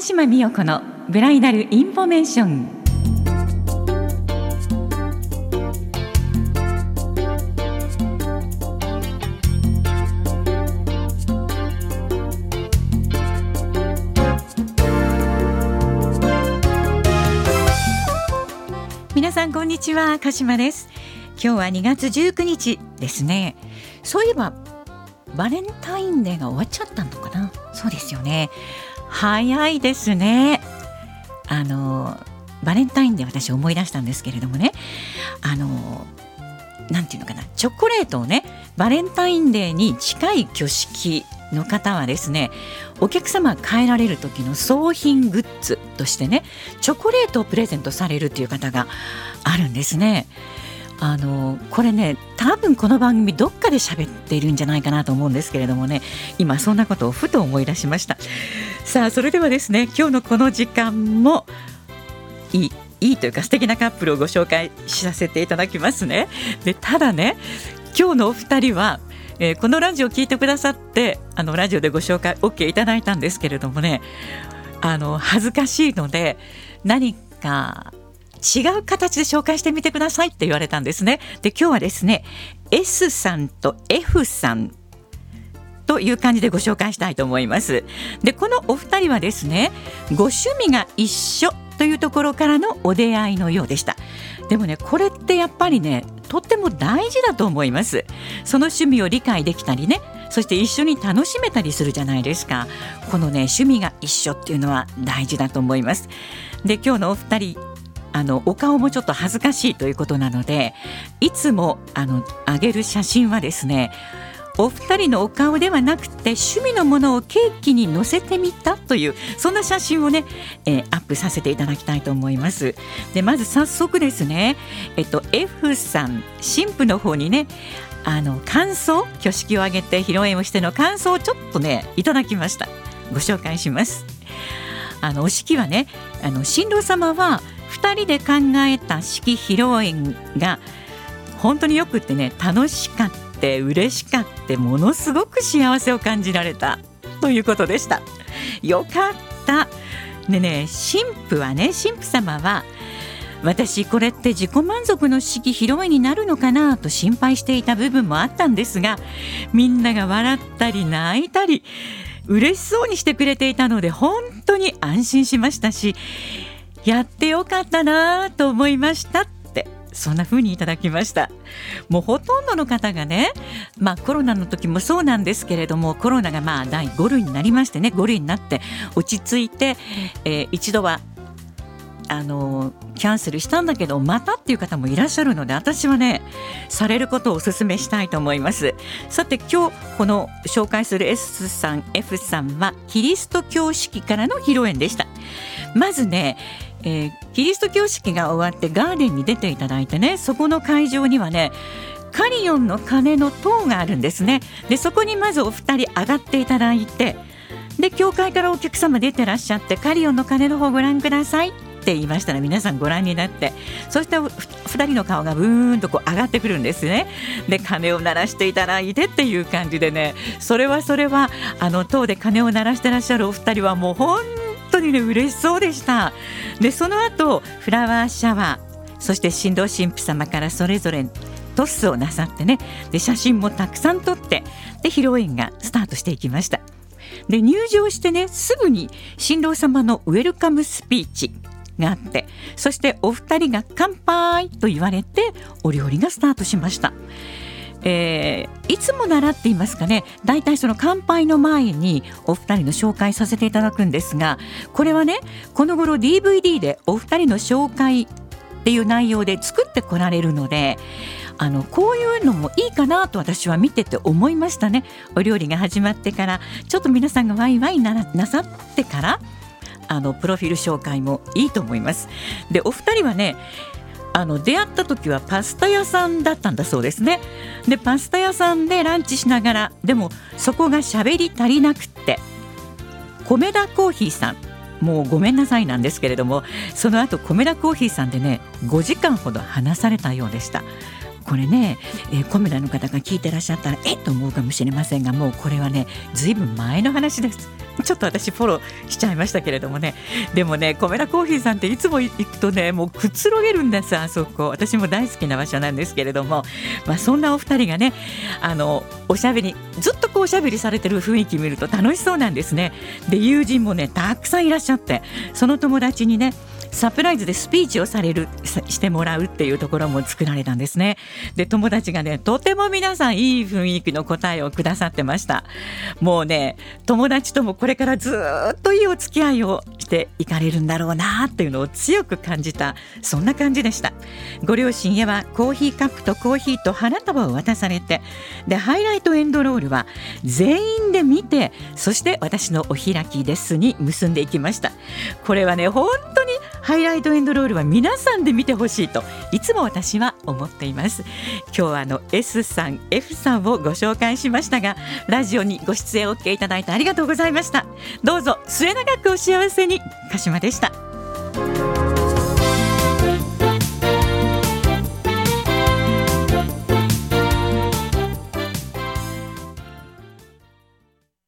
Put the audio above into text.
鹿島美代子のブライダルインフォメーション。皆さんこんにちは鹿島です。今日は2月19日ですね。そういえばバレンタインデーが終わっちゃったのかな。そうですよね。早いですね。あのバレンタインデー私思い出したんですけれどもね。あのなんていうのかな。チョコレートをねバレンタインデーに近い挙式の方はですねお客様が帰られる時の送品グッズとしてねチョコレートをプレゼントされるっていう方があるんですね。あのこれね多分この番組どっかで喋っているんじゃないかなと思うんですけれどもね今そんなことをふと思い出しました。さあそれではですね今日のこの時間もいいいいというか素敵なカップルをご紹介させていただきますねでただね今日のお二人はえー、このラジオを聞いてくださってあのラジオでご紹介 OK いただいたんですけれどもねあの恥ずかしいので何か違う形で紹介してみてくださいって言われたんですね。で今日はですね S さんと F さんという感じでご紹介したいと思います。でこのお二人はですねご趣味が一緒というところからのお出会いのようでした。でもねこれってやっぱりねとっても大事だと思いますその趣味を理解できたりねそして一緒に楽しめたりするじゃないですかこのね趣味が一緒っていうのは大事だと思いますで今日のお二人あのお顔もちょっと恥ずかしいということなのでいつもあの上げる写真はですねお二人のお顔ではなくて趣味のものをケーキに載せてみたというそんな写真をね、えー、アップさせていただきたいと思います。でまず早速ですねえっと F さん新婦の方にねあの感想挙式を挙げて披露宴をしての感想をちょっとねいただきました。ご紹介します。あのお式はねあの新郎様は2人で考えた式披露宴が本当によくってね楽しかった。って嬉しかってものすごく幸せを感じられた。ということでした。よかった。でね神父はね神父様は私これって自己満足の式披露宴になるのかなと心配していた部分もあったんですがみんなが笑ったり泣いたり嬉しそうにしてくれていたので本当に安心しましたしやってよかったなと思いました。そんな風にいただきました。もうほとんどの方がねまあコロナの時もそうなんですけれどもコロナがまあ第5類になりましてね5類になって落ち着いて、えー、一度はあのキャンセルしたんだけどまたっていう方もいらっしゃるので私はねされることをお勧めしたいと思います。さて今日この紹介する S さん F さんはキリスト教式からの披露宴でした。まずねえー、キリスト教式が終わってガーデンに出ていただいてねそこの会場にはねカリオンの鐘の塔があるんですね。でそこにまずお二人上がっていただいてで教会からお客様出てらっしゃってカリオンの鐘の方ご覧くださいって言いましたら皆さんご覧になって。そして2人の顔がブーンとこう上がってくるんですね。で鐘を鳴らしていただいてっていう感じでね。それはそれはあの塔で鐘を鳴らしてらっしゃるお二人はもう本当にね嬉しそうでした。でその後フラワーシャワーそして新郎新婦様からそれぞれトスをなさってねで写真もたくさん撮ってで披露宴がスタートしていきました。で入場してねすぐに新郎様のウェルカムスピーチがあってそしてお二人が乾杯と言われてお料理がスタートしました。えー、いつも習っていますかね大体その乾杯の前にお二人の紹介させていただくんですがこれはねこの頃 DVD でお二人の紹介っていう内容で作ってこられるのであのこういうのもいいかなと私は見てて思いましたね。お料理が始まってからちょっと皆さんがワイワイなさってからあのプロフィール紹介もいいと思います。でお二人はねあの出会った時はパスタ屋さんだったんだそうですね。でパスタ屋さんでランチしながらでもそこが喋り足りなくって。米田コーヒーさん。もうごめんなさいなんですけれどもその後米田コーヒーさんでね5時間ほど話されたようでした。これね、えー、コメダの方が聞いてらっしゃったらえっ？と思うかもしれませんがもうこれはねずいぶん前の話です。ちょっと私フォローしちゃいましたけれどもね。でもねコメダコーヒーさんっていつも行くとねもうくつろげるんですあそこ。私も大好きな場所なんですけれども、まあ、そんなお二人がねあのおしゃべりずっとこうおしゃべりされてる雰囲気見ると楽しそうなんですね。で友人もねたくさんいらっしゃってその友達にねサプライズでスピーチをされるしてもらうっていうところも作られたんですね。で友達がねとても皆さんいい雰囲気の答えをくださってました。もうね友達ともこれからずっといいお付き合いをしていかれるんだろうなっていうのを強く感じたそんな感じでした。ご両親へはコーヒーカップとコーヒーと花束を渡されてでハイライトエンドロールは全員で見てそして私のお開きですに結んでいきました。これはね本当にハイライトエンドロールは皆さんで見てほしいといつも私は思っています。今日はあの S さん F さんをご紹介しましたがラジオにご出演 OK いただいてありがとうございました。どうぞ末永くお幸せに。鹿島でした。